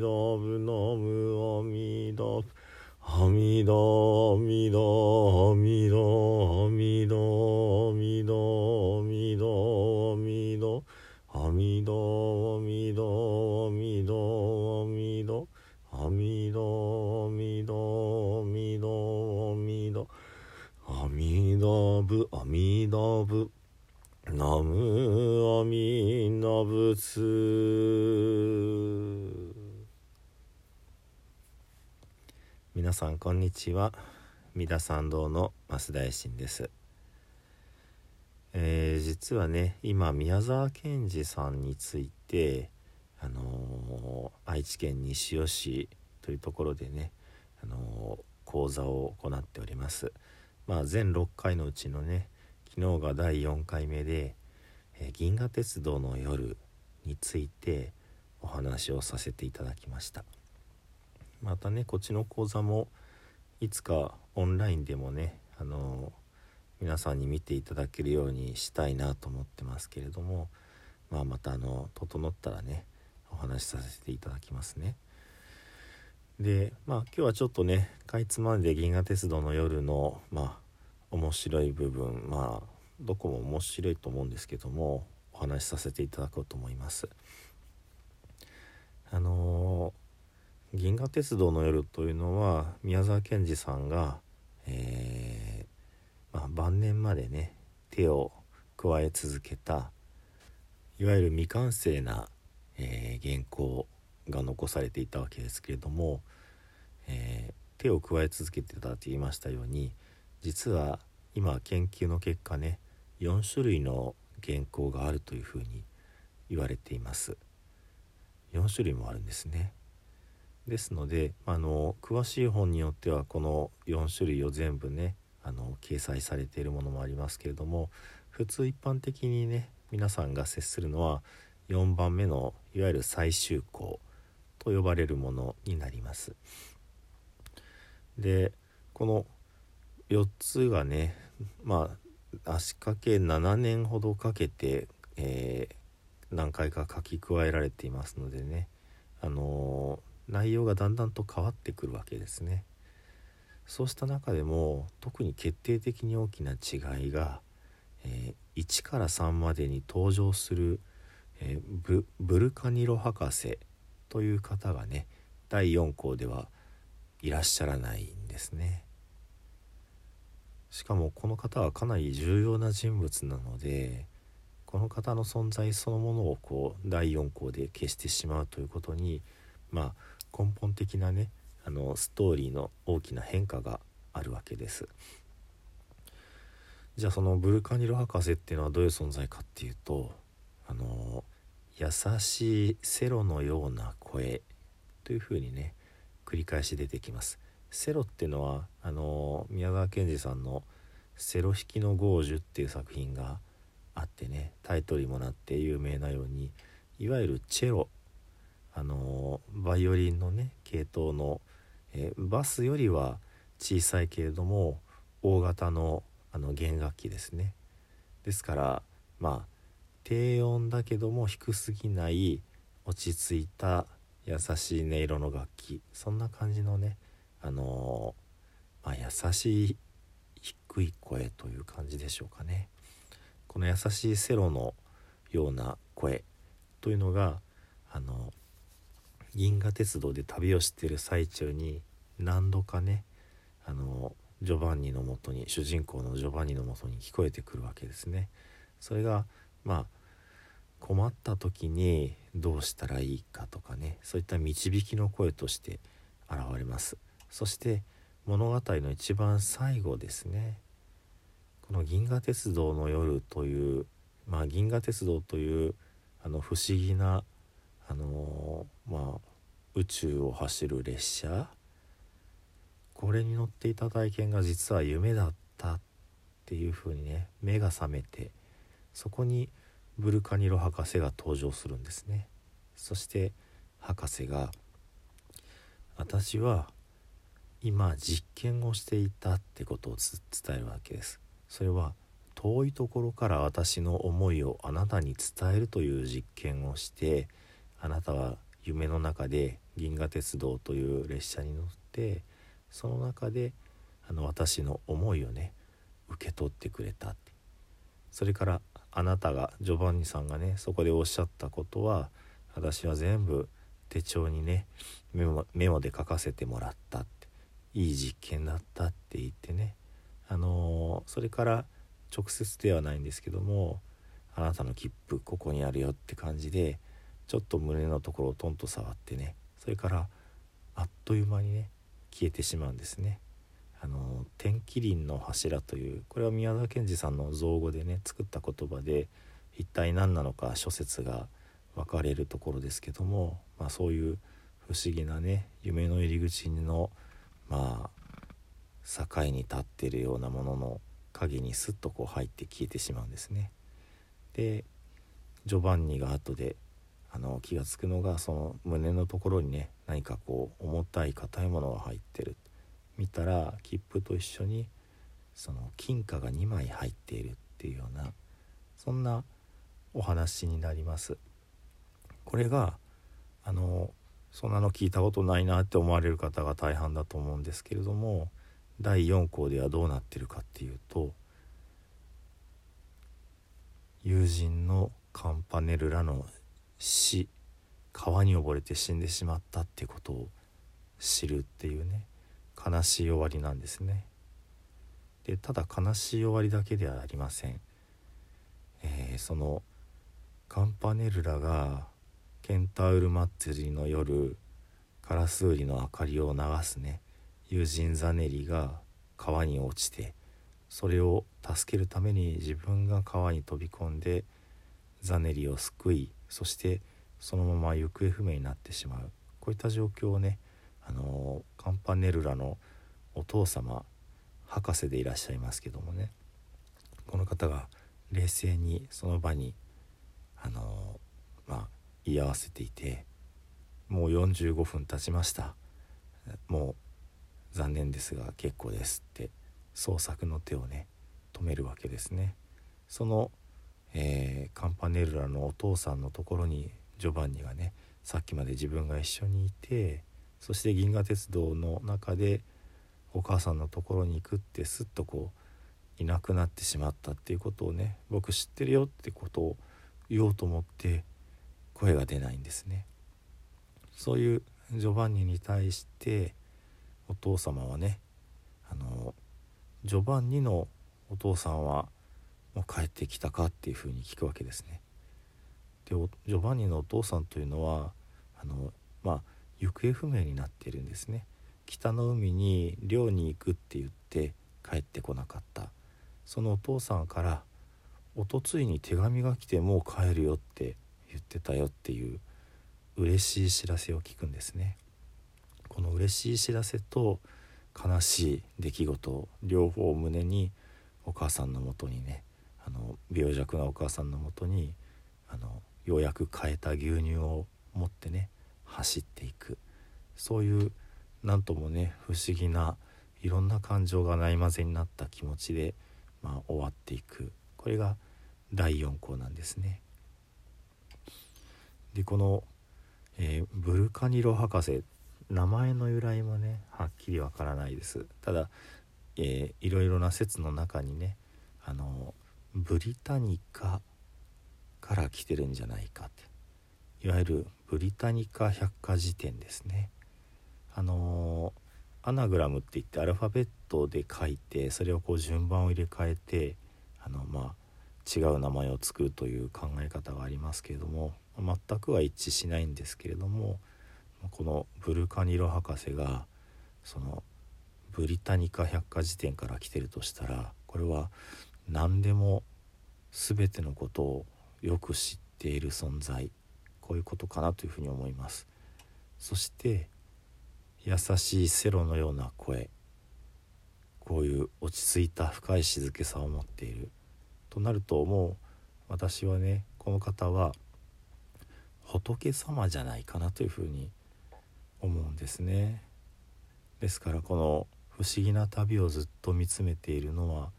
ムアミダブナムアミダブ阿弥陀阿弥陀阿弥陀阿弥陀阿弥陀阿弥陀阿弥陀阿弥陀阿弥陀阿弥陀阿弥陀阿弥陀阿弥陀阿弥陀阿弥陀阿弥陀仏阿弥陀仏ナムアミナ仏皆さんこんにちは。三田参道の増大臣です、えー実はね今宮沢賢治さんについてあのー愛知県西尾市というところでね、あのー講座を行っております。まあ全6回のうちのね昨日が第4回目で、えー銀河鉄道の夜についてお話をさせていただきました。またねこっちの講座もいつかオンラインでもねあの皆さんに見ていただけるようにしたいなと思ってますけれども、まあ、またあの整ったらねお話しさせていただきますね。でまあ今日はちょっとねかいつまんで銀河鉄道の夜のまあ面白い部分まあどこも面白いと思うんですけどもお話しさせていただこうと思います。あの銀河鉄道の夜というのは宮沢賢治さんが、えーまあ、晩年までね手を加え続けたいわゆる未完成な、えー原稿が残されていたわけですけれども、えー手を加え続けてたと言いましたように実は今研究の結果ね4種類の原稿があるというふうに言われています。4種類もあるんですね。ですのであの詳しい本によってはこの4種類を全部ねあの掲載されているものもありますけれども普通一般的にね皆さんが接するのは4番目のいわゆる最終項と呼ばれるものになります。でこの4つがねまあ足掛け7年ほどかけて、えー何回か書き加えられていますのでねあの内容がだんだんと変わってくるわけですね。そうした中でも特に決定的に大きな違いが、えー1から3までに登場する、えーブブルカニロ博士という方がね第4項ではいらっしゃらないんですね。しかもこの方はかなり重要な人物なのでこの方の存在そのものをこう第4項で消してしまうということにまあ根本的なねあのストーリーの大きな変化があるわけです。じゃあそのブルカニロ博士っていうのはどういう存在かっていうとあの優しいセロのような声というふうにね繰り返し出てきます。セロっていうのはあの宮沢賢治さんの「セロ弾きの豪樹」っていう作品があってねタイトルにもなって有名なようにいわゆるチェロあのバイオリンのね系統の、えバスよりは小さいけれども大型のあの弦楽器ですね。ですからまあ低音だけども低すぎない落ち着いた優しい音色の楽器。そんな感じのねあのまあ、優しい低い声という感じでしょうかね。この優しいセロのような声というのがあの銀河鉄道で旅をしてる最中に何度かねあのジョバンニのもとに主人公のジョバンニのもとに聞こえてくるわけですね。それがまあ困った時にどうしたらいいかとかねそういった導きの声として現れます。そして物語の一番最後ですねこの「銀河鉄道の夜」という、まあ、銀河鉄道というあの不思議なあのまあ宇宙を走る列車。これに乗っていた体験が実は夢だったっていうふうにね目が覚めてそこにブルカニロ博士が登場するんですね。そして博士が「私は今実験をしていた」ってことを伝えるわけです。それは遠いところから私の思いをあなたに伝えるという実験をしてあなたは夢の中で銀河鉄道という列車に乗ってその中であの私の思いをね受け取ってくれた。ってそれからあなたがジョバンニさんがねそこでおっしゃったことは私は全部手帳にねメモメモで書かせてもらった。っていい実験だったって言ってね。あのー、それから直接ではないんですけどもあなたの切符ここにあるよって感じでちょっと胸のところをトンと触ってねそれからあっという間にね消えてしまうんですね。あの天気輪の柱というこれは宮沢賢治さんの造語でね作った言葉で一体何なのか諸説が分かれるところですけども、まあ、そういう不思議なね夢の入り口のまあ境に立ってるようなものの影にスッとこう入って消えてしまうんですね。でジョバンニが後であの気が付くのがその胸のところにね何かこう重たい硬いものが入ってる見たら切符と一緒にその金貨が2枚入っているっていうようなそんなお話になります。これがあのそんなの聞いたことないなって思われる方が大半だと思うんですけれども第4項ではどうなってるかっていうと友人のカンパネルらの死川に溺れて死んでしまったっていうことを知るっていうね悲しい終わりなんですね。でただ悲しい終わりだけではありません、えー、そのカンパネルラがケンタウル祭りの夜カラスウリの明かりを流すね友人ザネリが川に落ちてそれを助けるために自分が川に飛び込んでザネリを救いそしてそのまま行方不明になってしまう。こういった状況をねあのカンパネルラのお父様博士でいらっしゃいますけどもね。この方が冷静にその場にあのまあ言い合わせていてもう45分経ちました。もう残念ですが結構ですって捜索の手をね止めるわけですね。そのえー、カンパネルラのお父さんのところにジョバンニがねさっきまで自分が一緒にいてそして銀河鉄道の中でお母さんのところに行くってすっとこういなくなってしまったっていうことをね僕知ってるよってことを言おうと思って声が出ないんですね。そういうジョバンニに対してお父様はねあのジョバンニのお父さんはもう帰ってきたかっていうふうに聞くわけですね。でジョバンニのお父さんというのはあのまあ行方不明になっているんですね。北の海に漁に行くって言って帰ってこなかったそのお父さんからおとついに手紙が来てもう帰るよって言ってたよっていう嬉しい知らせを聞くんですねこの嬉しい知らせと悲しい出来事両方を胸にお母さんのもとにねあの病弱なお母さんのもとにあのようやく変えた牛乳を持ってね走っていく。そういう何ともね不思議ないろんな感情がないまぜになった気持ちで、まあ、終わっていく。これが第4項なんですね。でこの、えー、ブルカニロ博士名前の由来もねはっきりわからないです。ただ、えー、いろいろな説の中にねあのブリタニカから来てるんじゃないかって。いわゆるブリタニカ百科事典ですね。あのー、アナグラムって言ってアルファベットで書いてそれをこう順番を入れ替えてあのまあ違う名前を作るという考え方がありますけれども全くは一致しないんですけれどもこのブルカニロ博士がそのブリタニカ百科事典から来てるとしたらこれは何でも全てのことをよく知っている存在こういうことかなというふうに思いますそして優しいセロのような声こういう落ち着いた深い静けさを持っているとなるともう私はねこの方は仏様じゃないかなというふうに思うんですね。ですからこの不思議な旅をずっと見つめているのは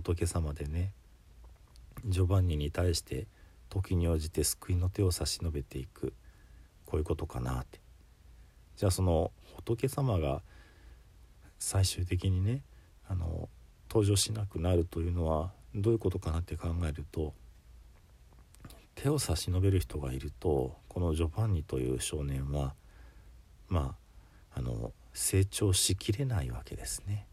仏様でねジョバンニに対して時に応じて救いの手を差し伸べていく。こういうことかなって。じゃあその仏様が最終的にねあの登場しなくなるというのはどういうことかなって考えると手を差し伸べる人がいるとこのジョバンニという少年はまああの成長しきれないわけですね。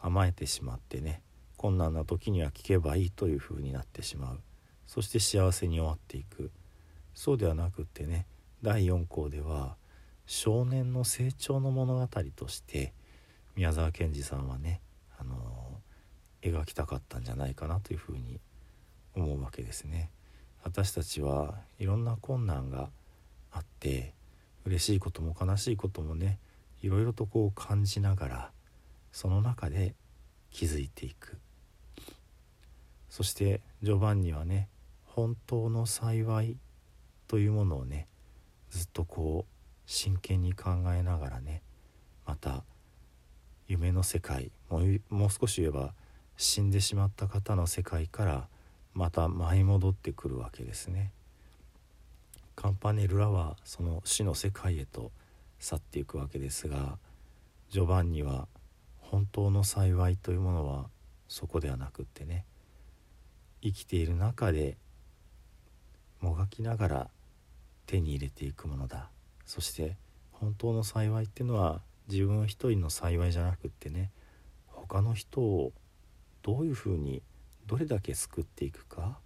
甘えてしまってね。困難な時には聞けばいいというふうになってしまう。そして幸せに終わっていく。そうではなくってね第4項では少年の成長の物語として宮沢賢治さんはね、あの、描きたかったんじゃないかなというふうに思うわけですね。私たちはいろんな困難があって嬉しいことも悲しいこともねいろいろとこう感じながらその中で気づいていく。そしてジョバンニはね本当の幸いというものをねずっとこう真剣に考えながらねまた夢の世界もう少し言えば死んでしまった方の世界からまた舞い戻ってくるわけですね。カンパネルラはその死の世界へと去っていくわけですがジョバンニは本当の幸いというものはそこではなくってね生きている中でもがきながら手に入れていくものだ。そして本当の幸いっていうのは自分一人の幸いじゃなくってね他の人をどういうふうにどれだけ救っていくか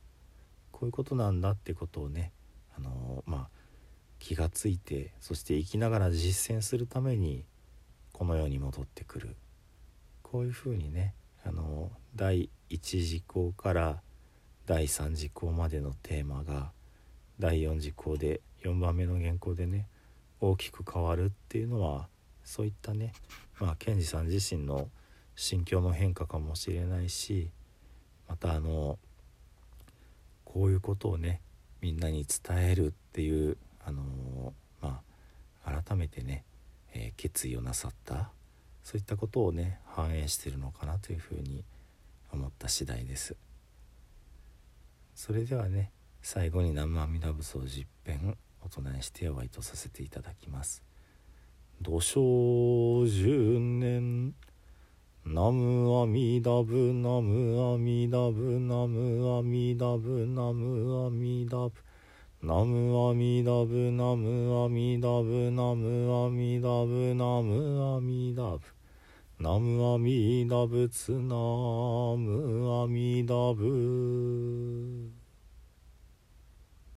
こういうことなんだってことをねあのまあ気がついてそして生きながら実践するためにこの世に戻ってくる。こういうふうにねあの第1次項から第3次項までのテーマが第4次項で4番目の原稿でね大きく変わるっていうのはそういったねまあ賢治さん自身の心境の変化かもしれないしまたあのこういうことをねみんなに伝えるっていうあのまあ改めてね、えー、決意をなさったそういったことをね反映してるのかなというふうに思った次第です。それではね最後に南無阿弥陀仏を十遍お唱えしてお会いとさせていただきます。土生十年ナムアミダブナムアミダブナムアミダブナムアミダブナムアミダブナムアミダブナムアミダブナムアミダブ南無阿弥陀仏南無阿弥陀仏。